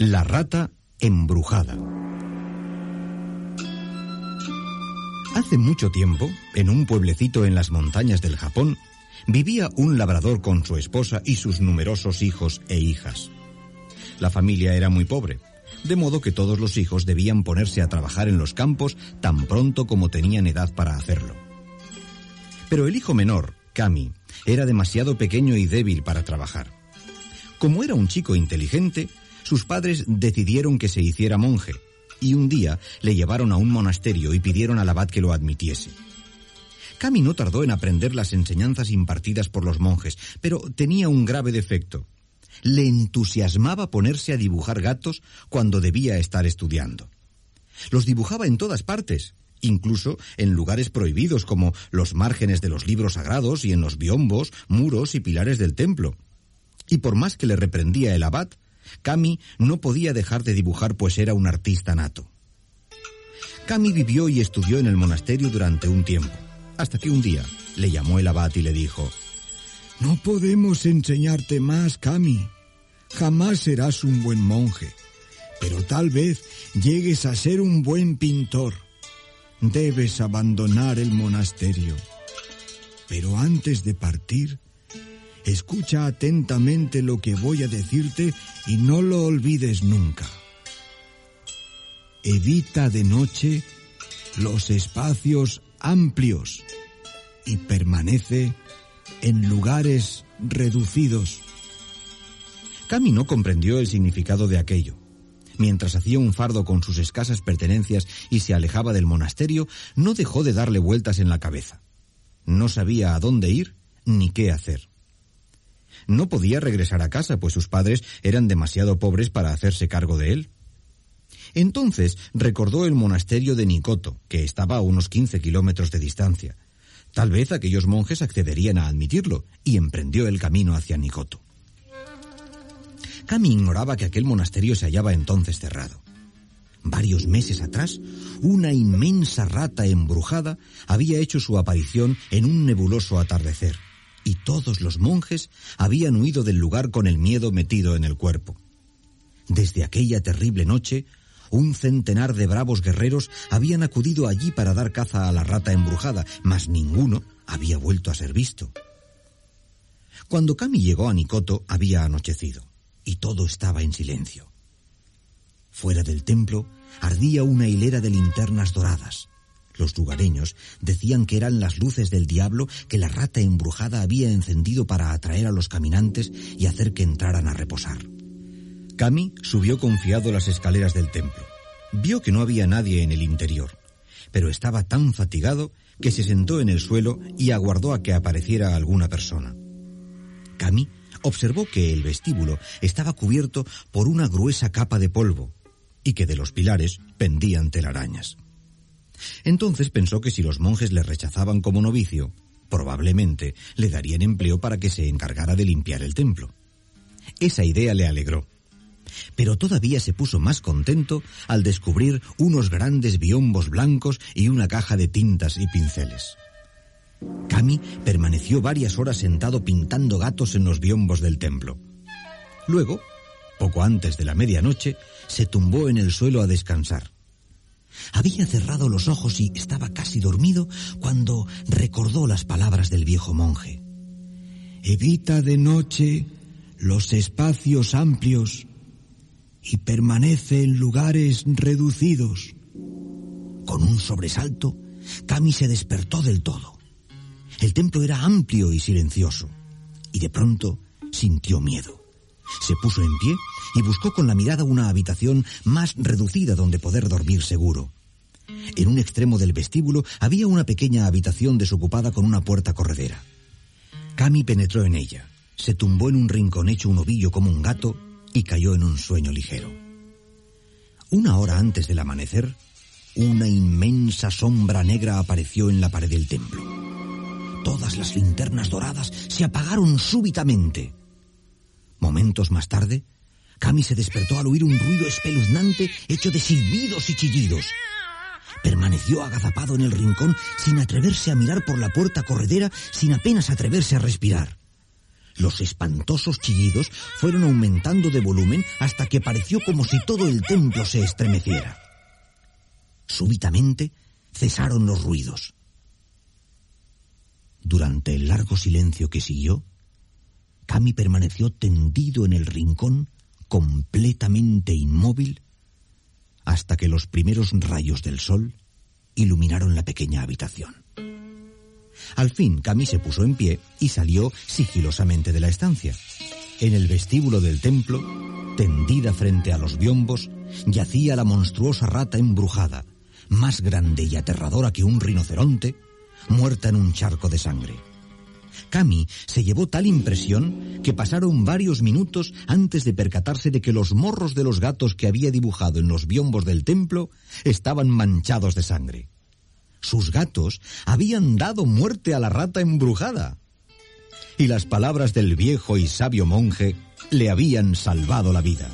La rata embrujada. Hace mucho tiempo, en un pueblecito en las montañas del Japón, vivía un labrador con su esposa y sus numerosos hijos e hijas. La familia era muy pobre, de modo que todos los hijos debían ponerse a trabajar en los campos tan pronto como tenían edad para hacerlo. Pero el hijo menor, Kami, era demasiado pequeño y débil para trabajar. Como era un chico inteligente, sus padres decidieron que se hiciera monje, y un día le llevaron a un monasterio y pidieron al abad que lo admitiese. Kami no tardó en aprender las enseñanzas impartidas por los monjes, pero tenía un grave defecto. Le entusiasmaba ponerse a dibujar gatos cuando debía estar estudiando. Los dibujaba en todas partes, incluso en lugares prohibidos como los márgenes de los libros sagrados y en los biombos, muros y pilares del templo. Y por más que le reprendía el abad, Kami no podía dejar de dibujar pues era un artista nato. Kami vivió y estudió en el monasterio durante un tiempo, hasta que un día le llamó el abad y le dijo, No podemos enseñarte más, Kami. Jamás serás un buen monje, pero tal vez llegues a ser un buen pintor. Debes abandonar el monasterio. Pero antes de partir, Escucha atentamente lo que voy a decirte y no lo olvides nunca. Evita de noche los espacios amplios y permanece en lugares reducidos. Cami no comprendió el significado de aquello. Mientras hacía un fardo con sus escasas pertenencias y se alejaba del monasterio, no dejó de darle vueltas en la cabeza. No sabía a dónde ir ni qué hacer. No podía regresar a casa, pues sus padres eran demasiado pobres para hacerse cargo de él. Entonces recordó el monasterio de Nicoto, que estaba a unos 15 kilómetros de distancia. Tal vez aquellos monjes accederían a admitirlo, y emprendió el camino hacia Nicoto. Kami ignoraba que aquel monasterio se hallaba entonces cerrado. Varios meses atrás, una inmensa rata embrujada había hecho su aparición en un nebuloso atardecer y todos los monjes habían huido del lugar con el miedo metido en el cuerpo. Desde aquella terrible noche, un centenar de bravos guerreros habían acudido allí para dar caza a la rata embrujada, mas ninguno había vuelto a ser visto. Cuando Kami llegó a Nicoto había anochecido, y todo estaba en silencio. Fuera del templo ardía una hilera de linternas doradas. Los lugareños decían que eran las luces del diablo que la rata embrujada había encendido para atraer a los caminantes y hacer que entraran a reposar. Kami subió confiado las escaleras del templo. Vio que no había nadie en el interior, pero estaba tan fatigado que se sentó en el suelo y aguardó a que apareciera alguna persona. Kami observó que el vestíbulo estaba cubierto por una gruesa capa de polvo y que de los pilares pendían telarañas. Entonces pensó que si los monjes le rechazaban como novicio, probablemente le darían empleo para que se encargara de limpiar el templo. Esa idea le alegró. Pero todavía se puso más contento al descubrir unos grandes biombos blancos y una caja de tintas y pinceles. Kami permaneció varias horas sentado pintando gatos en los biombos del templo. Luego, poco antes de la medianoche, se tumbó en el suelo a descansar. Había cerrado los ojos y estaba casi dormido cuando recordó las palabras del viejo monje. Evita de noche los espacios amplios y permanece en lugares reducidos. Con un sobresalto, Kami se despertó del todo. El templo era amplio y silencioso, y de pronto sintió miedo. Se puso en pie y buscó con la mirada una habitación más reducida donde poder dormir seguro. En un extremo del vestíbulo había una pequeña habitación desocupada con una puerta corredera. Cami penetró en ella, se tumbó en un rincón hecho un ovillo como un gato y cayó en un sueño ligero. Una hora antes del amanecer, una inmensa sombra negra apareció en la pared del templo. Todas las linternas doradas se apagaron súbitamente. Momentos más tarde, Cami se despertó al oír un ruido espeluznante hecho de silbidos y chillidos. Permaneció agazapado en el rincón sin atreverse a mirar por la puerta corredera, sin apenas atreverse a respirar. Los espantosos chillidos fueron aumentando de volumen hasta que pareció como si todo el templo se estremeciera. Súbitamente cesaron los ruidos. Durante el largo silencio que siguió, Cami permaneció tendido en el rincón, completamente inmóvil, hasta que los primeros rayos del sol iluminaron la pequeña habitación. Al fin, Cami se puso en pie y salió sigilosamente de la estancia. En el vestíbulo del templo, tendida frente a los biombos, yacía la monstruosa rata embrujada, más grande y aterradora que un rinoceronte, muerta en un charco de sangre. Cami se llevó tal impresión que pasaron varios minutos antes de percatarse de que los morros de los gatos que había dibujado en los biombos del templo estaban manchados de sangre. Sus gatos habían dado muerte a la rata embrujada. Y las palabras del viejo y sabio monje le habían salvado la vida.